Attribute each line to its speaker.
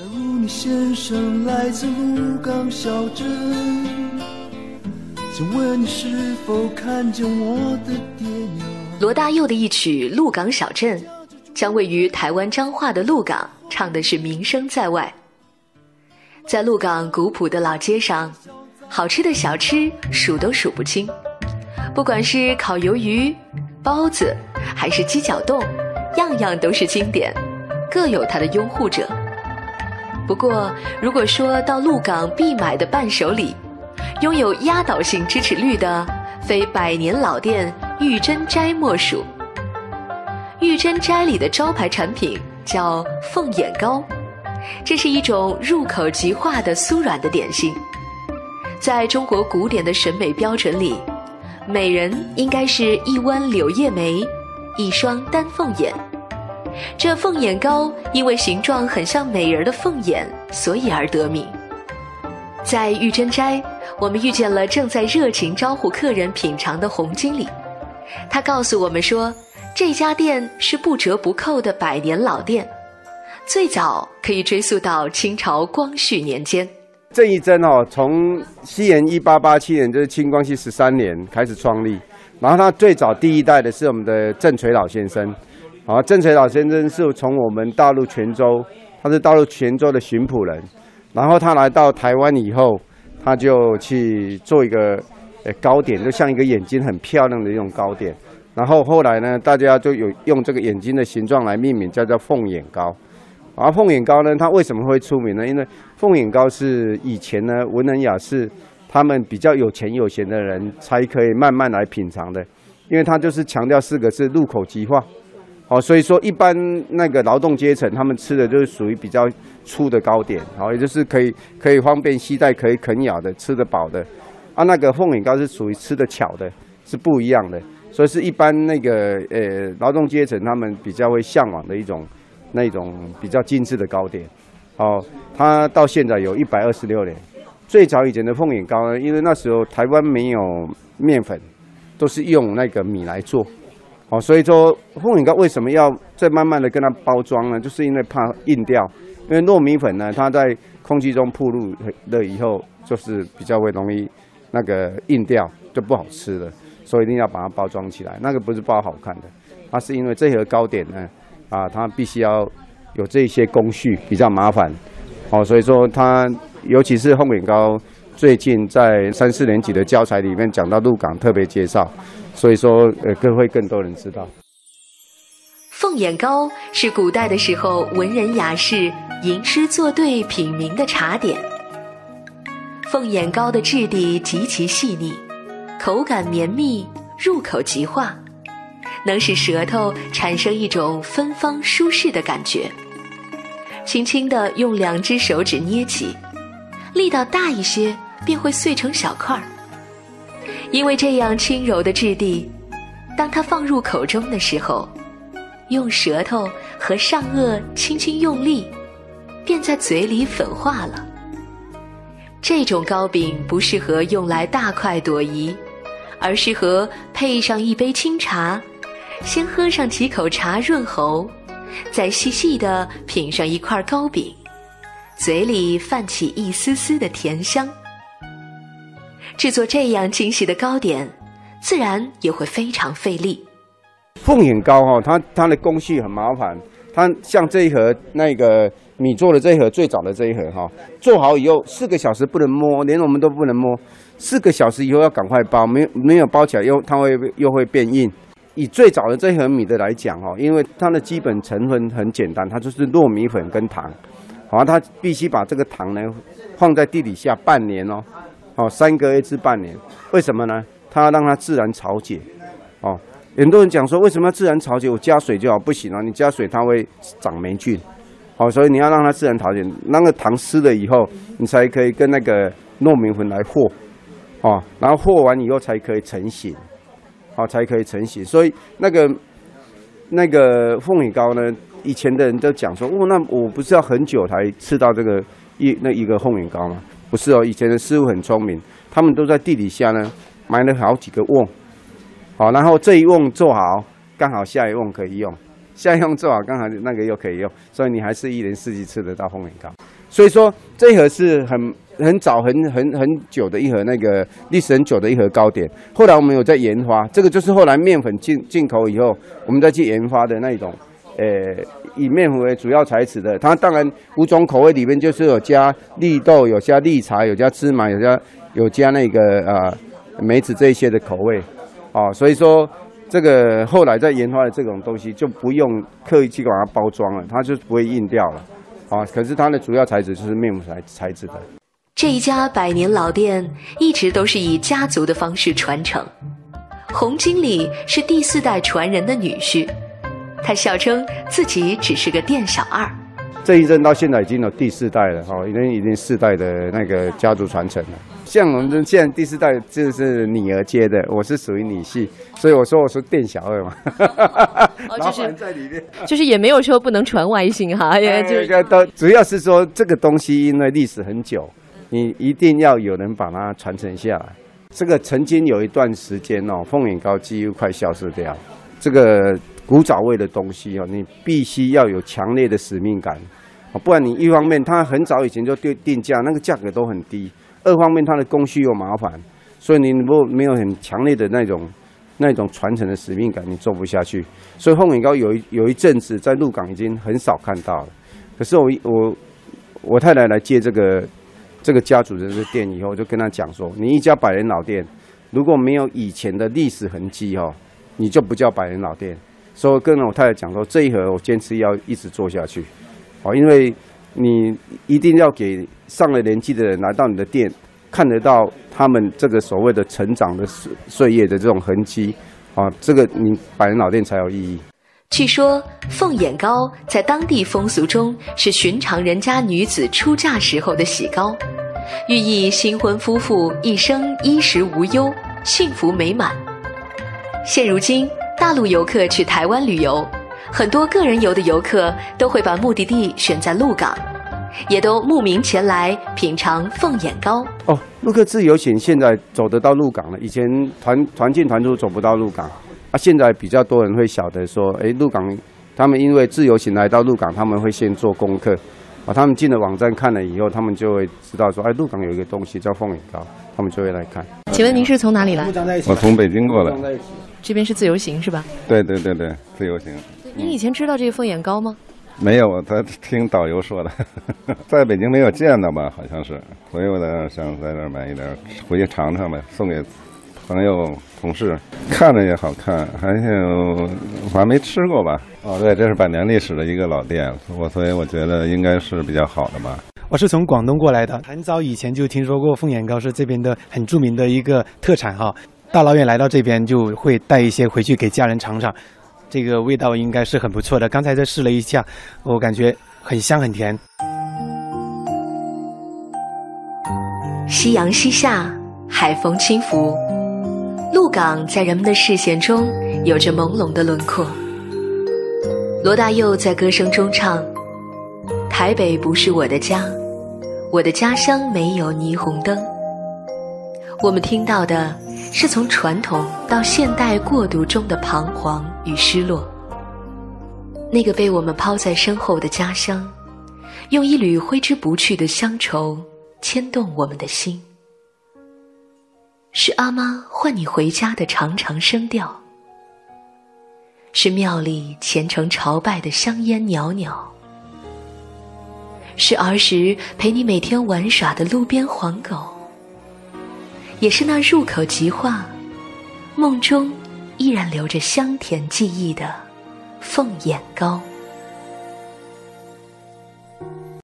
Speaker 1: 假如你先生来自鹿港小镇，请问你是否看见我的爹娘？
Speaker 2: 罗大佑的一曲《鹿港小镇》，将位于台湾彰化的鹿港唱的是名声在外。在鹿港古朴的老街上，好吃的小吃数都数不清，不管是烤鱿鱼、包子，还是鸡脚冻，样样都是经典，各有它的拥护者。不过，如果说到鹿港必买的伴手礼，拥有压倒性支持率的，非百年老店玉珍斋莫属。玉珍斋里的招牌产品叫凤眼糕，这是一种入口即化的酥软的点心。在中国古典的审美标准里，美人应该是一弯柳叶眉，一双丹凤眼。这凤眼糕因为形状很像美人的凤眼，所以而得名。在玉珍斋，我们遇见了正在热情招呼客人品尝的洪经理。他告诉我们说，这家店是不折不扣的百年老店，最早可以追溯到清朝光绪年间。
Speaker 3: 郑义珍哦，从西元一八八七年，就是清光绪十三年开始创立。然后他最早第一代的是我们的郑垂老先生。啊，郑垂老先生是从我们大陆泉州，他是大陆泉州的巡捕人，然后他来到台湾以后，他就去做一个呃糕点，就像一个眼睛很漂亮的一种糕点。然后后来呢，大家就有用这个眼睛的形状来命名，叫做凤眼糕。而凤眼糕呢，它为什么会出名呢？因为凤眼糕是以前呢文人雅士他们比较有钱有闲的人才可以慢慢来品尝的，因为它就是强调四个字：入口即化。好，所以说一般那个劳动阶层，他们吃的就是属于比较粗的糕点，好，也就是可以可以方便携带、可以啃咬的、吃得饱的。啊，那个凤眼糕是属于吃的巧的，是不一样的，所以是一般那个呃劳动阶层他们比较会向往的一种那种比较精致的糕点。好，它到现在有一百二十六年。最早以前的凤眼糕呢，因为那时候台湾没有面粉，都是用那个米来做。哦，所以说凤眼糕为什么要再慢慢的跟它包装呢？就是因为怕硬掉，因为糯米粉呢，它在空气中暴露了以后，就是比较会容易那个硬掉，就不好吃了。所以一定要把它包装起来。那个不是包好看的，它是因为这盒糕点呢，啊，它必须要有这些工序，比较麻烦。哦，所以说它尤其是凤眼糕，最近在三四年级的教材里面讲到鹿港特别介绍。所以说，呃，更会更多人知道。
Speaker 2: 凤眼糕是古代的时候文人雅士吟诗作对品茗的茶点。凤眼糕的质地极其细腻，口感绵密，入口即化，能使舌头产生一种芬芳舒适的感觉。轻轻地用两只手指捏起，力道大一些便会碎成小块儿。因为这样轻柔的质地，当它放入口中的时候，用舌头和上颚轻轻用力，便在嘴里粉化了。这种糕饼不适合用来大快朵颐，而适合配上一杯清茶，先喝上几口茶润喉，再细细的品上一块糕饼，嘴里泛起一丝丝的甜香。制作这样精细的糕点，自然也会非常费力。
Speaker 3: 凤眼糕哈，它它的工序很麻烦。它像这一盒那个米做的这一盒，最早的这一盒哈，做好以后四个小时不能摸，连我们都不能摸。四个小时以后要赶快包，没没有包起来又它会又会变硬。以最早的这一盒米的来讲哈，因为它的基本成分很简单，它就是糯米粉跟糖。好，它必须把这个糖呢放在地底下半年哦。哦，三个月至半年，为什么呢？它让它自然潮解。哦，很多人讲说，为什么要自然潮解？我加水就好，不行啊！你加水它会长霉菌。哦，所以你要让它自然潮解，那个糖湿了以后，你才可以跟那个糯米粉来和。哦，然后和完以后才可以成型。好，才可以成型。所以那个那个凤眼糕呢，以前的人都讲说，哦，那我不是要很久才吃到这个一那一个凤眼糕吗？不是哦，以前的师傅很聪明，他们都在地底下呢埋了好几个瓮，好，然后这一瓮做好，刚好下一瓮可以用，下一瓮做好刚好那个又可以用，所以你还是一年四季吃得到凤眼糕。所以说这一盒是很很早很很很久的一盒那个历史很久的一盒糕点。后来我们有在研发，这个就是后来面粉进进口以后，我们再去研发的那种，呃，以面粉为主要材质的。它当然五种口味里面就是有加绿豆，有加绿茶，有加芝麻，有加有加那个呃梅子这一些的口味，哦，所以说。这个后来在研发的这种东西就不用刻意去把它包装了，它就不会硬掉了，啊，可是它的主要材质就是面粉材材质的。
Speaker 2: 这一家百年老店一直都是以家族的方式传承。洪经理是第四代传人的女婿，他笑称自己只是个店小二。
Speaker 3: 这一阵到现在已经有第四代了，哈，已经已经四代的那个家族传承了。像我们现在第四代就是女儿接的，我是属于女婿，所以我说我是店小二嘛。
Speaker 2: 老板在里面，就是也没有说不能传外姓哈，也
Speaker 3: 就都主要是说这个东西因为历史很久，你一定要有人把它传承下来。这个曾经有一段时间哦，凤眼糕几乎快消失掉。这个古早味的东西哦，你必须要有强烈的使命感不然你一方面它很早以前就定定价，那个价格都很低。二方面，它的工序又麻烦，所以你不没有很强烈的那种那种传承的使命感，你做不下去。所以凤眼糕有一有一阵子在鹿港已经很少看到了。可是我我我太太来接这个这个家族的这店以后，就跟他讲说：你一家百年老店，如果没有以前的历史痕迹哦，你就不叫百年老店。所以跟我太太讲说，这一盒我坚持要一直做下去，哦，因为。你一定要给上了年纪的人来到你的店，看得到他们这个所谓的成长的岁岁月的这种痕迹，啊，这个你百年老店才有意义。
Speaker 2: 据说凤眼糕在当地风俗中是寻常人家女子出嫁时候的喜糕，寓意新婚夫妇一生衣食无忧、幸福美满。现如今，大陆游客去台湾旅游。很多个人游的游客都会把目的地选在鹿港，也都慕名前来品尝凤眼糕。
Speaker 3: 哦，陆客自由行现在走得到鹿港了，以前团团进团出走不到鹿港，啊，现在比较多人会晓得说，哎，鹿港，他们因为自由行来到鹿港，他们会先做功课，啊，他们进了网站看了以后，他们就会知道说，哎，鹿港有一个东西叫凤眼糕，他们就会来看。
Speaker 2: 请问您是从哪里来？
Speaker 4: 我从北京过来。
Speaker 2: 这边是自由行是吧？
Speaker 4: 对对对对，自由行。
Speaker 2: 您以前知道这个凤眼糕吗？
Speaker 4: 没有，我在听导游说的，在北京没有见到吧？好像是，所以我在想在这儿买一点，回去尝尝呗，送给朋友、同事。看着也好看，还有我还没吃过吧？哦，对，这是百年历史的一个老店，我所以我觉得应该是比较好的吧。
Speaker 5: 我是从广东过来的，很早以前就听说过凤眼糕是这边的很著名的一个特产哈。大老远来到这边，就会带一些回去给家人尝尝。这个味道应该是很不错的。刚才在试了一下，我感觉很香很甜。
Speaker 2: 夕阳西下，海风轻拂，鹿港在人们的视线中有着朦胧的轮廓。罗大佑在歌声中唱：“台北不是我的家，我的家乡没有霓虹灯。”我们听到的。是从传统到现代过渡中的彷徨与失落。那个被我们抛在身后的家乡，用一缕挥之不去的乡愁牵动我们的心。是阿妈唤你回家的长长声调，是庙里虔诚朝拜的香烟袅袅，是儿时陪你每天玩耍的路边黄狗。也是那入口即化，梦中依然留着香甜记忆的凤眼糕。